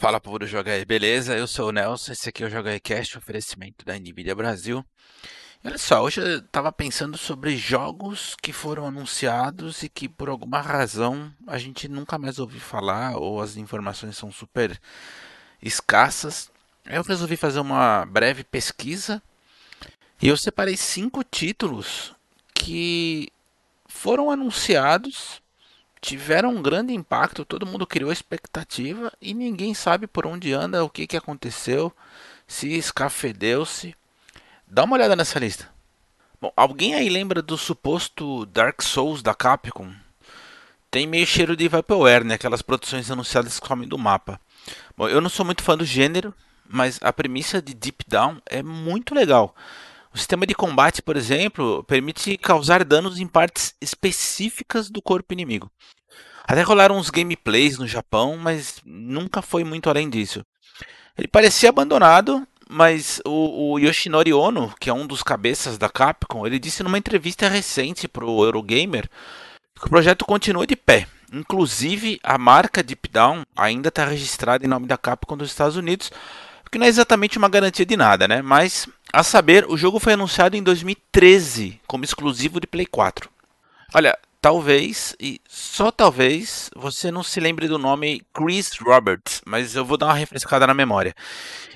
Fala povo do Joga aí, beleza? Eu sou o Nelson, esse aqui é o Joga aí Cast, oferecimento da Nvidia Brasil. E olha só, hoje eu tava pensando sobre jogos que foram anunciados e que por alguma razão a gente nunca mais ouviu falar ou as informações são super escassas. Eu resolvi fazer uma breve pesquisa e eu separei cinco títulos que foram anunciados tiveram um grande impacto, todo mundo criou expectativa e ninguém sabe por onde anda, o que, que aconteceu, se escafedeu-se. Dá uma olhada nessa lista. Bom, alguém aí lembra do suposto Dark Souls da Capcom? Tem meio cheiro de Vaporware, né? Aquelas produções anunciadas que comem do mapa. Bom, eu não sou muito fã do gênero, mas a premissa de Deep Down é muito legal. O sistema de combate, por exemplo, permite causar danos em partes específicas do corpo inimigo. Até rolaram uns gameplays no Japão, mas nunca foi muito além disso. Ele parecia abandonado, mas o, o, Yoshinori Ono, que é um dos cabeças da Capcom, ele disse numa entrevista recente para o Eurogamer que o projeto continua de pé. Inclusive, a marca Deep Down ainda está registrada em nome da Capcom dos Estados Unidos, que não é exatamente uma garantia de nada, né? Mas a saber, o jogo foi anunciado em 2013 como exclusivo de Play 4. Olha, talvez, e só talvez, você não se lembre do nome Chris Roberts, mas eu vou dar uma refrescada na memória.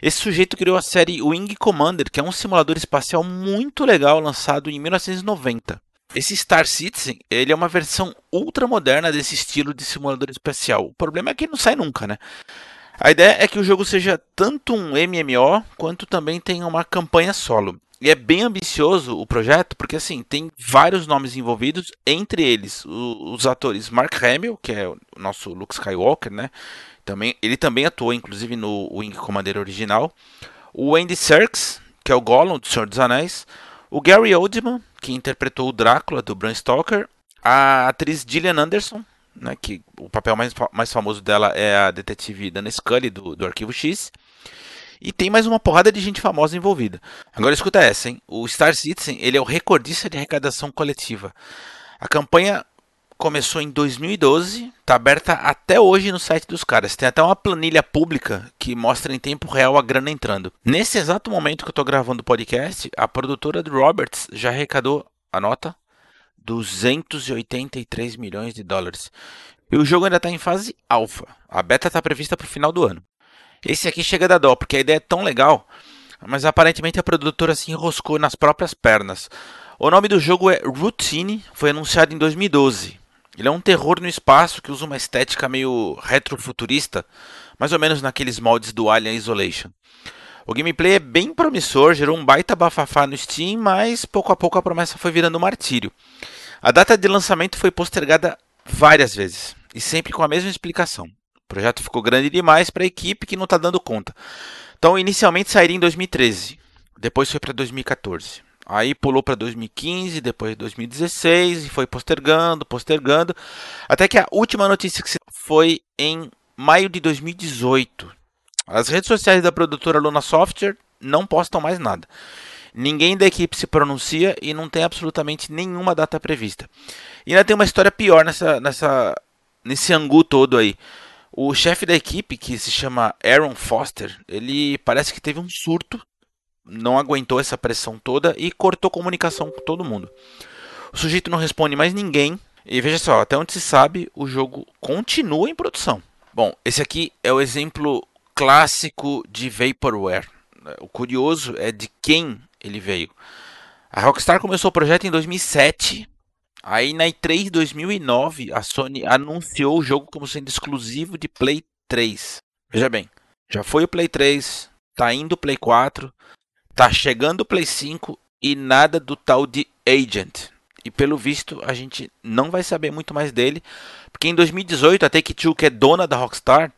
Esse sujeito criou a série Wing Commander, que é um simulador espacial muito legal lançado em 1990. Esse Star Citizen, ele é uma versão ultra moderna desse estilo de simulador espacial. O problema é que ele não sai nunca, né? A ideia é que o jogo seja tanto um MMO quanto também tenha uma campanha solo. E é bem ambicioso o projeto, porque assim, tem vários nomes envolvidos, entre eles o, os atores Mark Hamill, que é o nosso Luke Skywalker, né? Também, ele também atuou, inclusive, no Wing Commander original. O Andy Serkis, que é o Gollum do Senhor dos Anéis. O Gary Oldman, que interpretou o Drácula do Bram Stoker. A atriz Gillian Anderson, né, que o papel mais, mais famoso dela é a detetive Dana Scully do, do Arquivo X. E tem mais uma porrada de gente famosa envolvida. Agora escuta essa, hein? O Star Citizen ele é o recordista de arrecadação coletiva. A campanha começou em 2012, está aberta até hoje no site dos caras. Tem até uma planilha pública que mostra em tempo real a grana entrando. Nesse exato momento que eu estou gravando o podcast, a produtora do Roberts já arrecadou, anota, 283 milhões de dólares. E o jogo ainda está em fase alfa. A beta está prevista para o final do ano. Esse aqui chega da dó, porque a ideia é tão legal, mas aparentemente a produtora se enroscou nas próprias pernas. O nome do jogo é Routine, foi anunciado em 2012. Ele é um terror no espaço que usa uma estética meio retrofuturista, mais ou menos naqueles moldes do Alien Isolation. O gameplay é bem promissor, gerou um baita bafafá no Steam, mas pouco a pouco a promessa foi virando um martírio. A data de lançamento foi postergada várias vezes, e sempre com a mesma explicação. O projeto ficou grande demais para a equipe que não está dando conta. Então, inicialmente sairia em 2013, depois foi para 2014. Aí pulou para 2015, depois 2016 e foi postergando, postergando, até que a última notícia que foi em maio de 2018. As redes sociais da produtora Luna Software não postam mais nada. Ninguém da equipe se pronuncia e não tem absolutamente nenhuma data prevista. E ainda tem uma história pior nessa, nessa, nesse angu todo aí. O chefe da equipe, que se chama Aaron Foster, ele parece que teve um surto, não aguentou essa pressão toda e cortou comunicação com todo mundo. O sujeito não responde mais ninguém. E veja só, até onde se sabe, o jogo continua em produção. Bom, esse aqui é o exemplo clássico de Vaporware. O curioso é de quem ele veio. A Rockstar começou o projeto em 2007. Aí na E3 2009, a Sony anunciou o jogo como sendo exclusivo de Play 3. Veja bem, já foi o Play 3, tá indo o Play 4, tá chegando o Play 5 e nada do tal de Agent. E pelo visto a gente não vai saber muito mais dele, porque em 2018 a Take-Two, que é dona da Rockstar,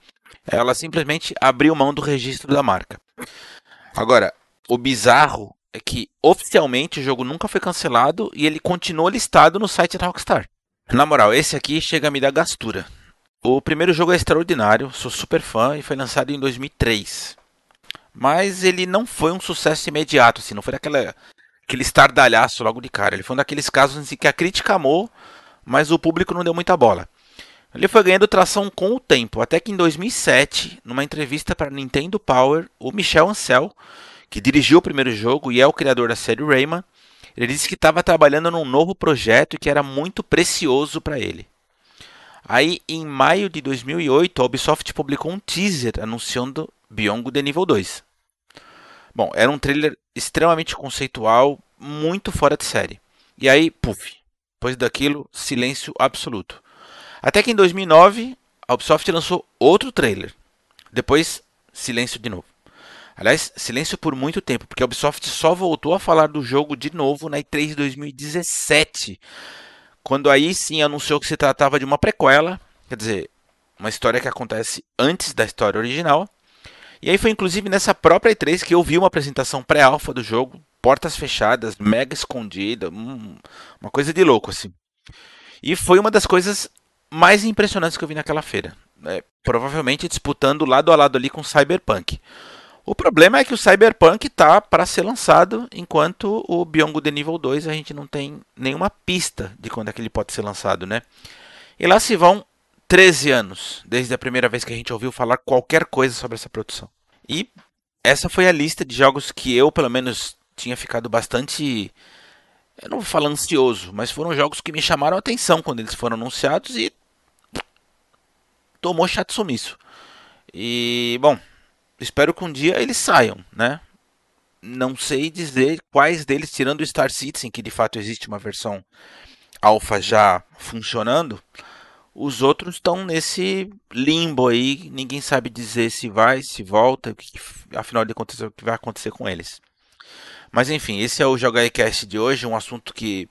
ela simplesmente abriu mão do registro da marca. Agora, o bizarro é que oficialmente o jogo nunca foi cancelado e ele continua listado no site da Rockstar. Na moral, esse aqui chega a me dar gastura. O primeiro jogo é extraordinário, sou super fã e foi lançado em 2003. Mas ele não foi um sucesso imediato, assim, não foi aquela, aquele estardalhaço logo de cara. Ele foi um daqueles casos em que a crítica amou, mas o público não deu muita bola. Ele foi ganhando tração com o tempo, até que em 2007, numa entrevista para Nintendo Power, o Michel Ancel, que dirigiu o primeiro jogo e é o criador da série Rayman, ele disse que estava trabalhando num novo projeto e que era muito precioso para ele. Aí, em maio de 2008, a Ubisoft publicou um teaser anunciando Beyond The Nível 2. Bom, era um trailer extremamente conceitual, muito fora de série. E aí, puf, depois daquilo, silêncio absoluto. Até que em 2009, a Ubisoft lançou outro trailer. Depois, silêncio de novo. Aliás, silêncio por muito tempo, porque a Ubisoft só voltou a falar do jogo de novo na E3 2017, quando aí sim anunciou que se tratava de uma prequela, quer dizer, uma história que acontece antes da história original. E aí foi inclusive nessa própria E3 que eu vi uma apresentação pré-alfa do jogo, portas fechadas, mega escondida, uma coisa de louco assim. E foi uma das coisas mais impressionantes que eu vi naquela feira. É, provavelmente disputando lado a lado ali com Cyberpunk. O problema é que o Cyberpunk tá para ser lançado, enquanto o Beyond Good Nível 2 a gente não tem nenhuma pista de quando é que ele pode ser lançado, né? E lá se vão 13 anos, desde a primeira vez que a gente ouviu falar qualquer coisa sobre essa produção. E essa foi a lista de jogos que eu, pelo menos, tinha ficado bastante eu não vou falar ansioso, mas foram jogos que me chamaram a atenção quando eles foram anunciados e tomou chato sumiço. E, bom, espero que um dia eles saiam, né? Não sei dizer quais deles, tirando o Star Citizen, que de fato existe uma versão alfa já funcionando, os outros estão nesse limbo aí, ninguém sabe dizer se vai, se volta, afinal de contas o que vai acontecer com eles. Mas enfim, esse é o Jogar Cast de hoje, um assunto que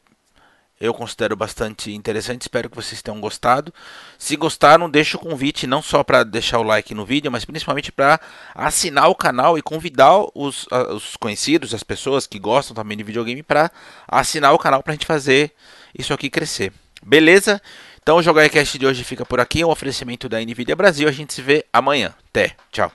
eu considero bastante interessante. Espero que vocês tenham gostado. Se gostaram, deixa o convite não só para deixar o like no vídeo, mas principalmente para assinar o canal e convidar os, os conhecidos, as pessoas que gostam também de videogame, para assinar o canal para a gente fazer isso aqui crescer. Beleza? Então o Jogar Cast de hoje fica por aqui. É um oferecimento da Nvidia Brasil. A gente se vê amanhã. Até. Tchau.